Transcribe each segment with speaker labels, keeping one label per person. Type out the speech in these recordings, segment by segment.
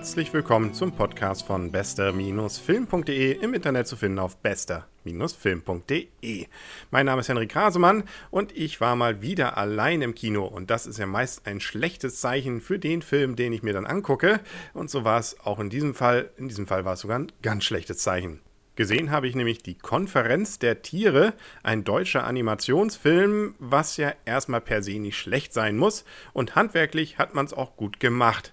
Speaker 1: herzlich willkommen zum Podcast von bester-film.de im Internet zu finden auf bester-film.de. Mein Name ist Henrik Krasemann und ich war mal wieder allein im Kino und das ist ja meist ein schlechtes Zeichen für den Film, den ich mir dann angucke und so war es auch in diesem Fall. In diesem Fall war es sogar ein ganz schlechtes Zeichen. Gesehen habe ich nämlich die Konferenz der Tiere, ein deutscher Animationsfilm, was ja erstmal per se nicht schlecht sein muss. Und handwerklich hat man es auch gut gemacht.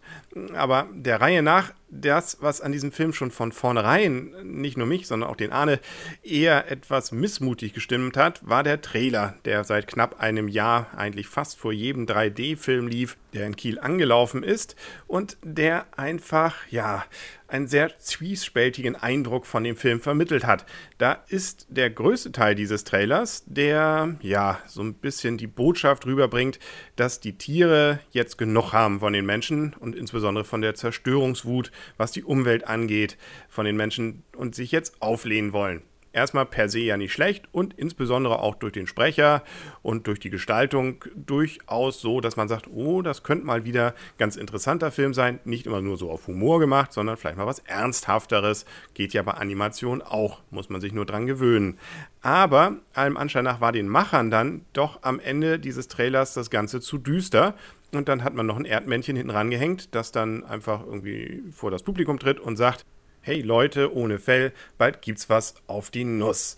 Speaker 1: Aber der Reihe nach das, was an diesem Film schon von vornherein, nicht nur mich, sondern auch den Arne, eher etwas missmutig gestimmt hat, war der Trailer, der seit knapp einem Jahr eigentlich fast vor jedem 3D-Film lief, der in Kiel angelaufen ist und der einfach, ja, einen sehr zwiespältigen Eindruck von dem Film vermittelt hat. Da ist der größte Teil dieses Trailers, der, ja, so ein bisschen die Botschaft rüberbringt, dass die Tiere jetzt genug haben von den Menschen und insbesondere von der Zerstörungswut was die Umwelt angeht, von den Menschen und sich jetzt auflehnen wollen. Erstmal per se ja nicht schlecht und insbesondere auch durch den Sprecher und durch die Gestaltung durchaus so, dass man sagt, oh, das könnte mal wieder ganz interessanter Film sein. Nicht immer nur so auf Humor gemacht, sondern vielleicht mal was Ernsthafteres. Geht ja bei Animation auch, muss man sich nur dran gewöhnen. Aber allem Anschein nach war den Machern dann doch am Ende dieses Trailers das Ganze zu düster und dann hat man noch ein Erdmännchen hinten rangehängt, das dann einfach irgendwie vor das Publikum tritt und sagt, hey Leute ohne Fell, bald gibt's was auf die Nuss.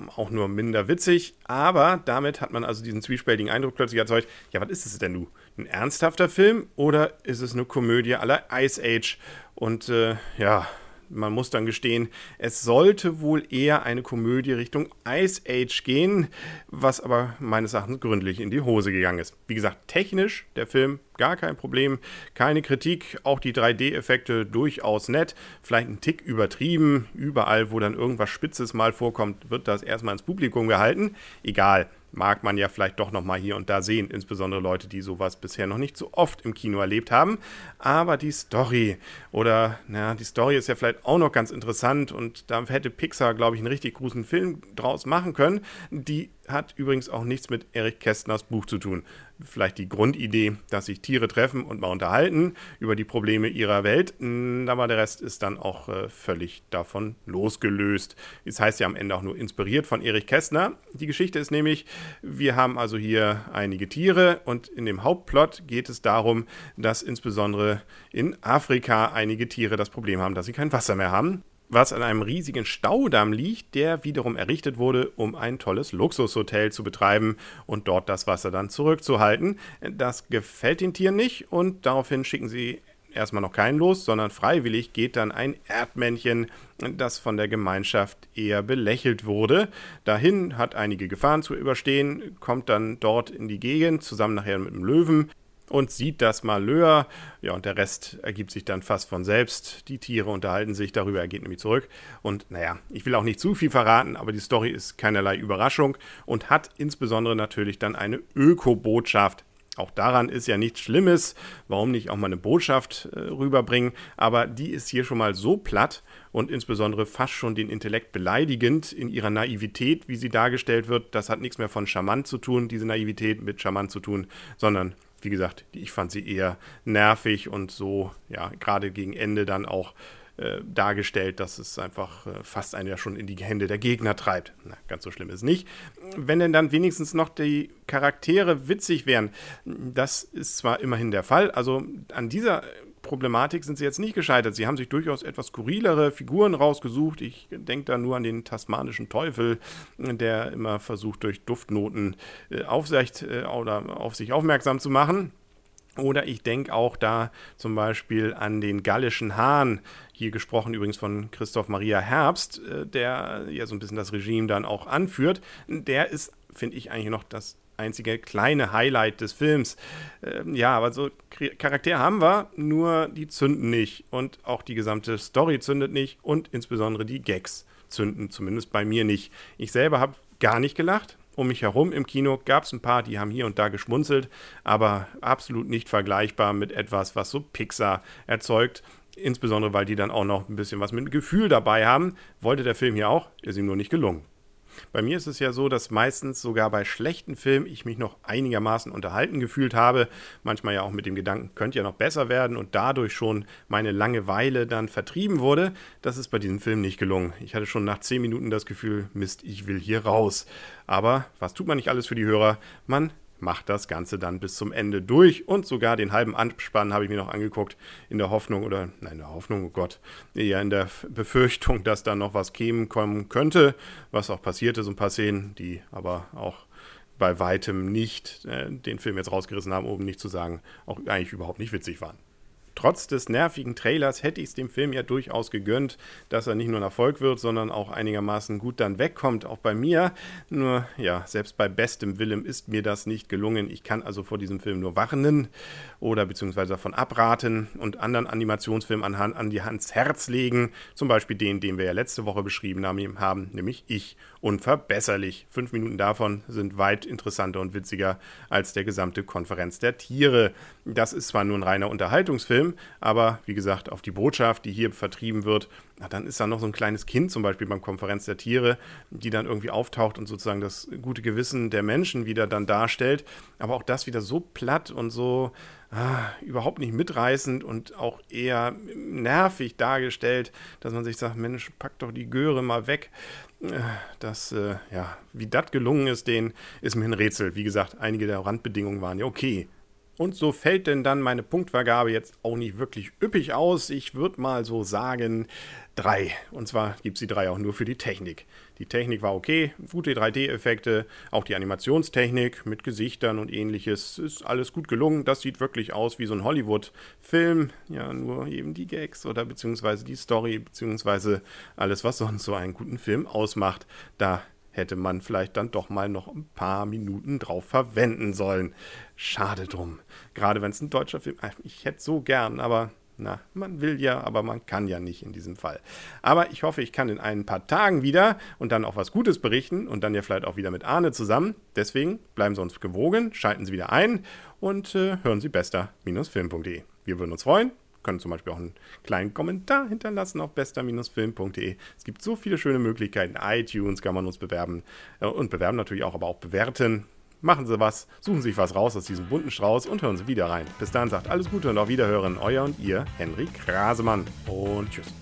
Speaker 1: Ähm, auch nur minder witzig, aber damit hat man also diesen zwiespältigen Eindruck plötzlich erzeugt, ja, was ist es denn du? Ein ernsthafter Film oder ist es eine Komödie aller Ice Age? Und äh, ja, man muss dann gestehen, es sollte wohl eher eine Komödie Richtung Ice Age gehen, was aber meines Erachtens gründlich in die Hose gegangen ist. Wie gesagt, technisch der Film gar kein Problem, keine Kritik, auch die 3D-Effekte durchaus nett, vielleicht ein Tick übertrieben, überall wo dann irgendwas Spitzes mal vorkommt, wird das erstmal ins Publikum gehalten, egal mag man ja vielleicht doch noch mal hier und da sehen, insbesondere Leute, die sowas bisher noch nicht so oft im Kino erlebt haben. Aber die Story oder na, die Story ist ja vielleicht auch noch ganz interessant und da hätte Pixar, glaube ich, einen richtig großen Film draus machen können. Die hat übrigens auch nichts mit Erich Kästners Buch zu tun. Vielleicht die Grundidee, dass sich Tiere treffen und mal unterhalten über die Probleme ihrer Welt, aber der Rest ist dann auch äh, völlig davon losgelöst. Es das heißt ja am Ende auch nur inspiriert von Erich Kästner. Die Geschichte ist nämlich, wir haben also hier einige Tiere und in dem Hauptplot geht es darum, dass insbesondere in Afrika einige Tiere das Problem haben, dass sie kein Wasser mehr haben was an einem riesigen Staudamm liegt, der wiederum errichtet wurde, um ein tolles Luxushotel zu betreiben und dort das Wasser dann zurückzuhalten. Das gefällt den Tieren nicht und daraufhin schicken sie erstmal noch keinen los, sondern freiwillig geht dann ein Erdmännchen, das von der Gemeinschaft eher belächelt wurde. Dahin hat einige Gefahren zu überstehen, kommt dann dort in die Gegend, zusammen nachher mit dem Löwen, und sieht das Malheur. Ja, und der Rest ergibt sich dann fast von selbst. Die Tiere unterhalten sich darüber, er geht nämlich zurück. Und naja, ich will auch nicht zu viel verraten, aber die Story ist keinerlei Überraschung und hat insbesondere natürlich dann eine Öko-Botschaft. Auch daran ist ja nichts Schlimmes. Warum nicht auch mal eine Botschaft äh, rüberbringen? Aber die ist hier schon mal so platt und insbesondere fast schon den Intellekt beleidigend in ihrer Naivität, wie sie dargestellt wird. Das hat nichts mehr von charmant zu tun, diese Naivität mit charmant zu tun, sondern wie gesagt, ich fand sie eher nervig und so, ja, gerade gegen Ende dann auch äh, dargestellt, dass es einfach äh, fast einen ja schon in die Hände der Gegner treibt. Na, ganz so schlimm ist nicht. Wenn denn dann wenigstens noch die Charaktere witzig wären, das ist zwar immerhin der Fall, also an dieser Problematik sind sie jetzt nicht gescheitert. Sie haben sich durchaus etwas skurrilere Figuren rausgesucht. Ich denke da nur an den tasmanischen Teufel, der immer versucht, durch Duftnoten äh, Aufsicht äh, oder auf sich aufmerksam zu machen. Oder ich denke auch da zum Beispiel an den gallischen Hahn, hier gesprochen übrigens von Christoph Maria Herbst, äh, der ja so ein bisschen das Regime dann auch anführt. Der ist, finde ich, eigentlich noch das einzige kleine Highlight des Films. Ähm, ja, aber so Charaktere haben wir, nur die zünden nicht. Und auch die gesamte Story zündet nicht und insbesondere die Gags zünden, zumindest bei mir nicht. Ich selber habe gar nicht gelacht. Um mich herum im Kino gab es ein paar, die haben hier und da geschmunzelt, aber absolut nicht vergleichbar mit etwas, was so Pixar erzeugt. Insbesondere, weil die dann auch noch ein bisschen was mit Gefühl dabei haben. Wollte der Film hier auch, ist ihm nur nicht gelungen. Bei mir ist es ja so, dass meistens sogar bei schlechten Filmen ich mich noch einigermaßen unterhalten gefühlt habe. Manchmal ja auch mit dem Gedanken, könnte ja noch besser werden und dadurch schon meine Langeweile dann vertrieben wurde. Das ist bei diesem Film nicht gelungen. Ich hatte schon nach zehn Minuten das Gefühl, Mist, ich will hier raus. Aber was tut man nicht alles für die Hörer? Man macht das Ganze dann bis zum Ende durch und sogar den halben Anspann habe ich mir noch angeguckt, in der Hoffnung oder, nein, in der Hoffnung, oh Gott, eher in der Befürchtung, dass da noch was kämen kommen könnte, was auch passierte, so ein paar Szenen, die aber auch bei weitem nicht äh, den Film jetzt rausgerissen haben, um nicht zu sagen, auch eigentlich überhaupt nicht witzig waren. Trotz des nervigen Trailers hätte ich es dem Film ja durchaus gegönnt, dass er nicht nur ein Erfolg wird, sondern auch einigermaßen gut dann wegkommt, auch bei mir. Nur, ja, selbst bei bestem Willen ist mir das nicht gelungen. Ich kann also vor diesem Film nur warnen oder beziehungsweise davon abraten und anderen Animationsfilmen an, an die Hans Herz legen. Zum Beispiel den, den wir ja letzte Woche beschrieben haben, nämlich Ich unverbesserlich. Fünf Minuten davon sind weit interessanter und witziger als der gesamte Konferenz der Tiere. Das ist zwar nur ein reiner Unterhaltungsfilm, aber wie gesagt, auf die Botschaft, die hier vertrieben wird, na, dann ist da noch so ein kleines Kind zum Beispiel beim Konferenz der Tiere, die dann irgendwie auftaucht und sozusagen das gute Gewissen der Menschen wieder dann darstellt. Aber auch das wieder so platt und so ah, überhaupt nicht mitreißend und auch eher nervig dargestellt, dass man sich sagt, Mensch, pack doch die Göre mal weg. Äh, das, äh, ja, wie das gelungen ist, den ist mir ein Rätsel. Wie gesagt, einige der Randbedingungen waren ja okay. Und so fällt denn dann meine Punktvergabe jetzt auch nicht wirklich üppig aus. Ich würde mal so sagen, drei. Und zwar gibt es die drei auch nur für die Technik. Die Technik war okay, gute 3D-Effekte, auch die Animationstechnik mit Gesichtern und ähnliches ist alles gut gelungen. Das sieht wirklich aus wie so ein Hollywood-Film. Ja, nur eben die Gags oder beziehungsweise die Story, beziehungsweise alles, was sonst so einen guten Film ausmacht. Da hätte man vielleicht dann doch mal noch ein paar Minuten drauf verwenden sollen. Schade drum. Gerade wenn es ein deutscher Film. ist. Ich hätte so gern, aber na, man will ja, aber man kann ja nicht in diesem Fall. Aber ich hoffe, ich kann in ein paar Tagen wieder und dann auch was Gutes berichten und dann ja vielleicht auch wieder mit Arne zusammen. Deswegen bleiben Sie uns gewogen, schalten Sie wieder ein und äh, hören Sie bester-film.de. Wir würden uns freuen können zum Beispiel auch einen kleinen Kommentar hinterlassen auf bester-film.de. Es gibt so viele schöne Möglichkeiten. iTunes kann man uns bewerben äh, und bewerben natürlich auch, aber auch bewerten. Machen Sie was, suchen Sie sich was raus aus diesem bunten Strauß und hören Sie wieder rein. Bis dann sagt alles Gute und auf Wiederhören, euer und ihr, Henry Krasemann. Und tschüss.